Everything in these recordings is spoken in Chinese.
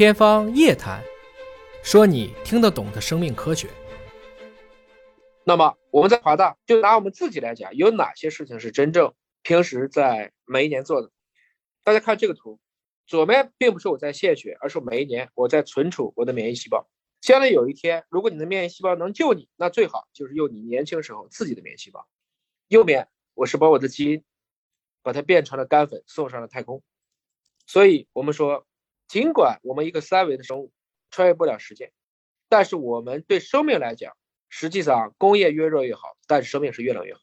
天方夜谭，说你听得懂的生命科学。那么我们在华大，就拿我们自己来讲，有哪些事情是真正平时在每一年做的？大家看这个图，左面并不是我在献血，而是每一年我在存储我的免疫细胞。将来有一天，如果你的免疫细胞能救你，那最好就是用你年轻时候自己的免疫细胞。右面我是把我的基因，把它变成了干粉，送上了太空。所以我们说。尽管我们一个三维的生物穿越不了时间，但是我们对生命来讲，实际上工业越热越好，但是生命是越冷越好。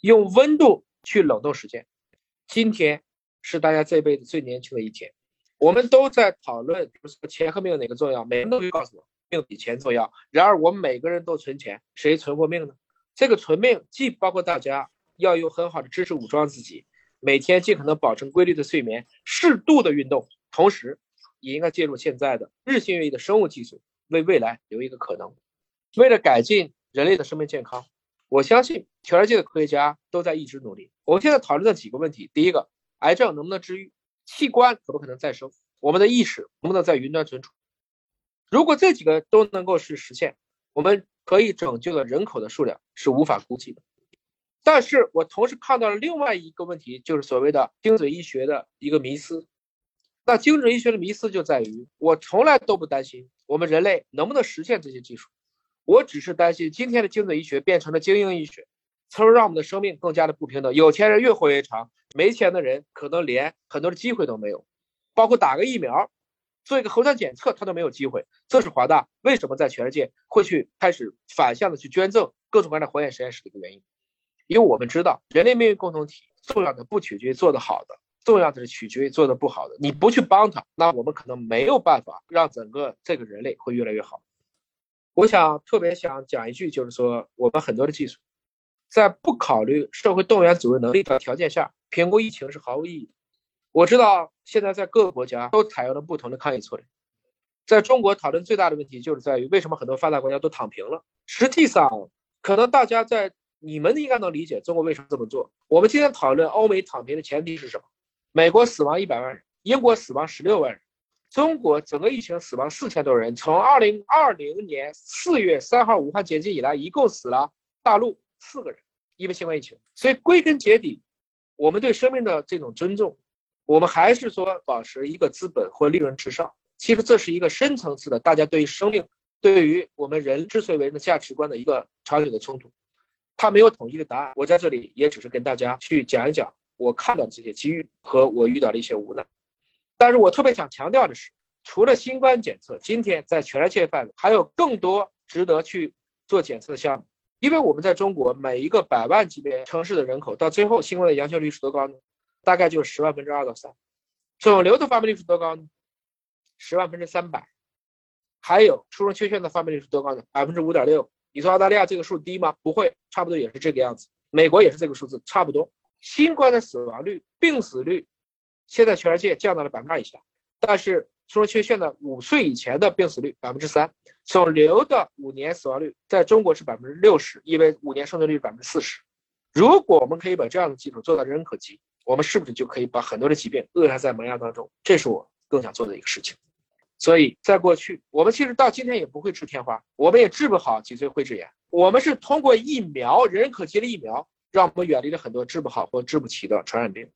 用温度去冷冻时间。今天是大家这辈子最年轻的一天，我们都在讨论钱和命哪个重要，每个人都会告诉我命比钱重要。然而我们每个人都存钱，谁存过命呢？这个存命既包括大家要有很好的知识武装自己，每天尽可能保证规律的睡眠、适度的运动，同时。也应该借助现在的日新月异的生物技术，为未来留一个可能。为了改进人类的生命健康，我相信全世界的科学家都在一直努力。我们现在讨论的几个问题：第一个，癌症能不能治愈？器官可不可能再生？我们的意识能不能在云端存储？如果这几个都能够是实现，我们可以拯救的人口的数量是无法估计的。但是我同时看到了另外一个问题，就是所谓的精准医学的一个迷思。那精准医学的迷思就在于，我从来都不担心我们人类能不能实现这些技术，我只是担心今天的精准医学变成了精英医学，从而让我们的生命更加的不平等。有钱人越活越长，没钱的人可能连很多的机会都没有，包括打个疫苗、做一个核酸检测，他都没有机会。这是华大为什么在全世界会去开始反向的去捐赠各种各样的化验实验室的一个原因，因为我们知道人类命运共同体重要的不取决于做得好的。重要的是取决于做的不好的，你不去帮他，那我们可能没有办法让整个这个人类会越来越好。我想特别想讲一句，就是说我们很多的技术，在不考虑社会动员组织能力的条件下，评估疫情是毫无意义的。我知道现在在各个国家都采用了不同的抗疫策略，在中国讨论最大的问题就是在于为什么很多发达国家都躺平了。实际上，可能大家在你们应该能理解中国为什么这么做。我们今天讨论欧美躺平的前提是什么？美国死亡一百万人，英国死亡十六万人，中国整个疫情死亡四千多人。从二零二零年四月三号武汉解禁以来，一共死了大陆四个人，因为新冠疫情。所以归根结底，我们对生命的这种尊重，我们还是说保持一个资本或利润至上。其实这是一个深层次的，大家对于生命，对于我们人之所以为人的价值观的一个长久的冲突。它没有统一的答案，我在这里也只是跟大家去讲一讲。我看到这些机遇和我遇到的一些无奈，但是我特别想强调的是，除了新冠检测，今天在全世界范围还有更多值得去做检测的项目。因为我们在中国每一个百万级别城市的人口，到最后新冠的阳性率是多高呢？大概就十万分之二到三。肿瘤的发病率是多高呢？十万分之三百。还有出生缺陷的发病率是多高呢？百分之五点六。你说澳大利亚这个数低吗？不会，差不多也是这个样子。美国也是这个数字，差不多。新冠的死亡率、病死率，现在全世界降到了百分之二以下。但是出生缺陷的五岁以前的病死率百分之三，肿瘤的五年死亡率在中国是百分之六十，因为五年生存率百分之四十。如果我们可以把这样的技术做到人人可及，我们是不是就可以把很多的疾病扼杀在萌芽当中？这是我更想做的一个事情。所以在过去，我们其实到今天也不会治天花，我们也治不好脊髓灰质炎。我们是通过疫苗，人人可及的疫苗。让我们远离了很多治不好或治不起的传染病。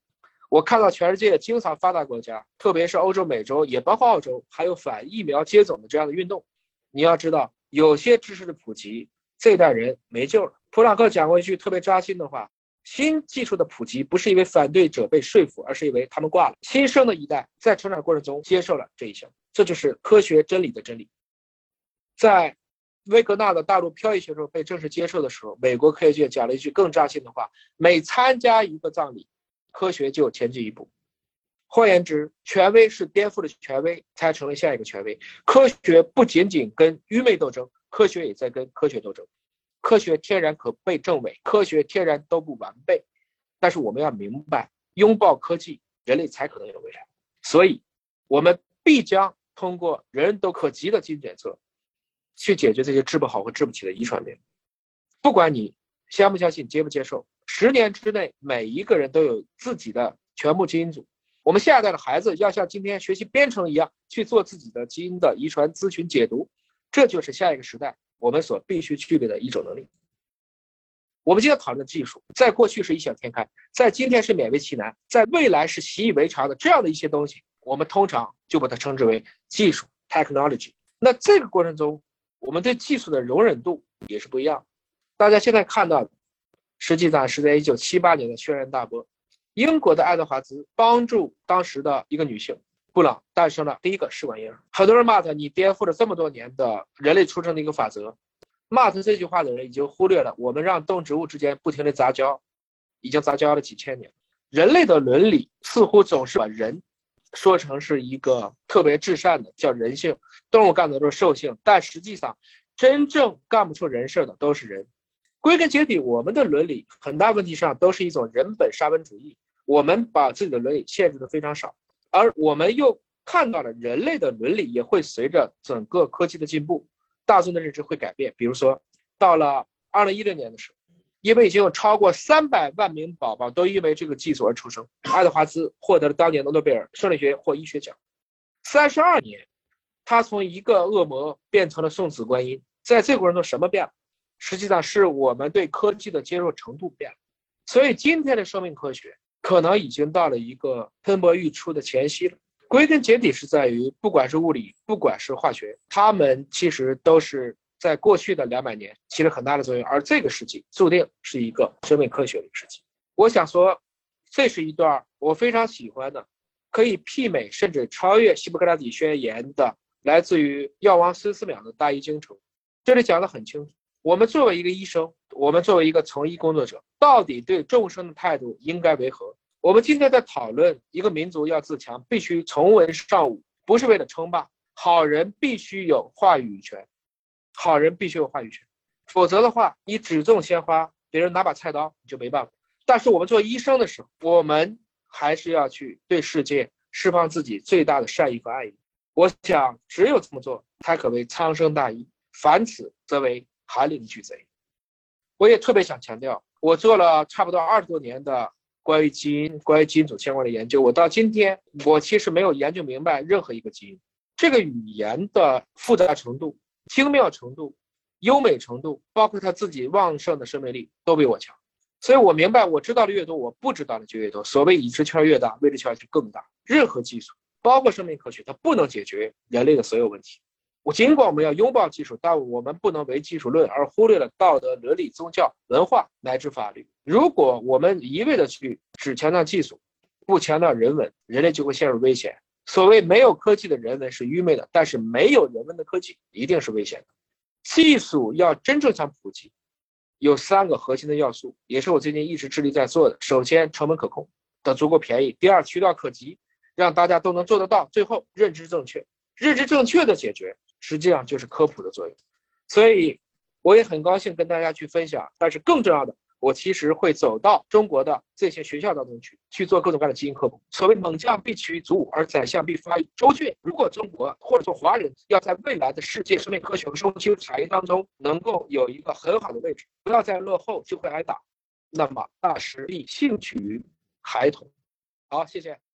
我看到全世界经常发达国家，特别是欧洲、美洲，也包括澳洲，还有反疫苗接种的这样的运动。你要知道，有些知识的普及，这一代人没救了。普朗克讲过一句特别扎心的话：新技术的普及不是因为反对者被说服，而是因为他们挂了。新生的一代在成长过程中接受了这一项，这就是科学真理的真理。在。威格纳的大陆漂移学说被正式接受的时候，美国科学界讲了一句更扎心的话：每参加一个葬礼，科学就前进一步。换言之，权威是颠覆了权威，才成为下一个权威。科学不仅仅跟愚昧斗争，科学也在跟科学斗争。科学天然可被证伪，科学天然都不完备。但是我们要明白，拥抱科技，人类才可能有未来。所以，我们必将通过人人都可及的基因检测。去解决这些治不好和治不起的遗传病，不管你相不相信、接不接受，十年之内每一个人都有自己的全部基因组，我们下一代的孩子要像今天学习编程一样去做自己的基因的遗传咨询解读，这就是下一个时代我们所必须具备的一种能力。我们今天讨论的技术，在过去是异想天开，在今天是勉为其难，在未来是习以为常的这样的一些东西，我们通常就把它称之为技术 （technology）。那这个过程中，我们对技术的容忍度也是不一样。大家现在看到的，实际上是在1978年的轩然大波。英国的爱德华兹帮助当时的一个女性布朗诞生了第一个试管婴儿。很多人骂他，你颠覆了这么多年的人类出生的一个法则。骂他这句话的人已经忽略了，我们让动植物之间不停的杂交，已经杂交了几千年。人类的伦理似乎总是把人说成是一个特别至善的，叫人性。动物干的都是兽性，但实际上真正干不出人事的都是人。归根结底，我们的伦理很大问题上都是一种人本沙文主义。我们把自己的伦理限制的非常少，而我们又看到了人类的伦理也会随着整个科技的进步，大众的认知会改变。比如说，到了二零一六年的时候，因为已经有超过三百万名宝宝都因为这个技术而出生，爱德华兹获得了当年的诺贝尔生理学或医学奖。三十二年，他从一个恶魔变成了送子观音，在这过程中什么变了？实际上是我们对科技的接受程度变了。所以今天的生命科学。可能已经到了一个喷薄欲出的前夕了。归根结底是在于，不管是物理，不管是化学，他们其实都是在过去的两百年起了很大的作用，而这个世纪注定是一个生命科学的世纪。我想说，这是一段我非常喜欢的，可以媲美甚至超越《希波克拉底宣言》的，来自于药王孙思邈的大医精诚。这里讲得很清楚。我们作为一个医生，我们作为一个从医工作者，到底对众生的态度应该为何？我们今天在讨论一个民族要自强，必须从文上武，不是为了称霸。好人必须有话语权，好人必须有话语权，否则的话，你只种鲜花，别人拿把菜刀，你就没办法。但是我们做医生的时候，我们还是要去对世界释放自己最大的善意和爱意。我想，只有这么做，才可谓苍生大义。凡此，则为。寒林巨贼，我也特别想强调，我做了差不多二十多年的关于基因、关于基因组相关的研究。我到今天，我其实没有研究明白任何一个基因，这个语言的复杂程度、精妙程度、优美程度，包括它自己旺盛的生命力，都比我强。所以我明白，我知道的越多，我不知道的就越多。所谓已知圈越大，未知圈就更大。任何技术，包括生命科学，它不能解决人类的所有问题。我尽管我们要拥抱技术，但我们不能为技术论而忽略了道德、伦理、宗教、文化乃至法律。如果我们一味的去只强调技术，不强调人文，人类就会陷入危险。所谓没有科技的人文是愚昧的，但是没有人文的科技一定是危险的。技术要真正想普及，有三个核心的要素，也是我最近一直致力在做的。首先，成本可控的足够便宜；第二，渠道可及，让大家都能做得到；最后，认知正确，认知正确的解决。实际上就是科普的作用，所以我也很高兴跟大家去分享。但是更重要的，我其实会走到中国的这些学校当中去，去做各种各样的基因科普。所谓猛将必取于卒，而宰相必发于周俊。如果中国或者说华人要在未来的世界生命科学和生物技术产业当中能够有一个很好的位置，不要再落后，就会挨打。那么大实力兴取于孩童。好，谢谢。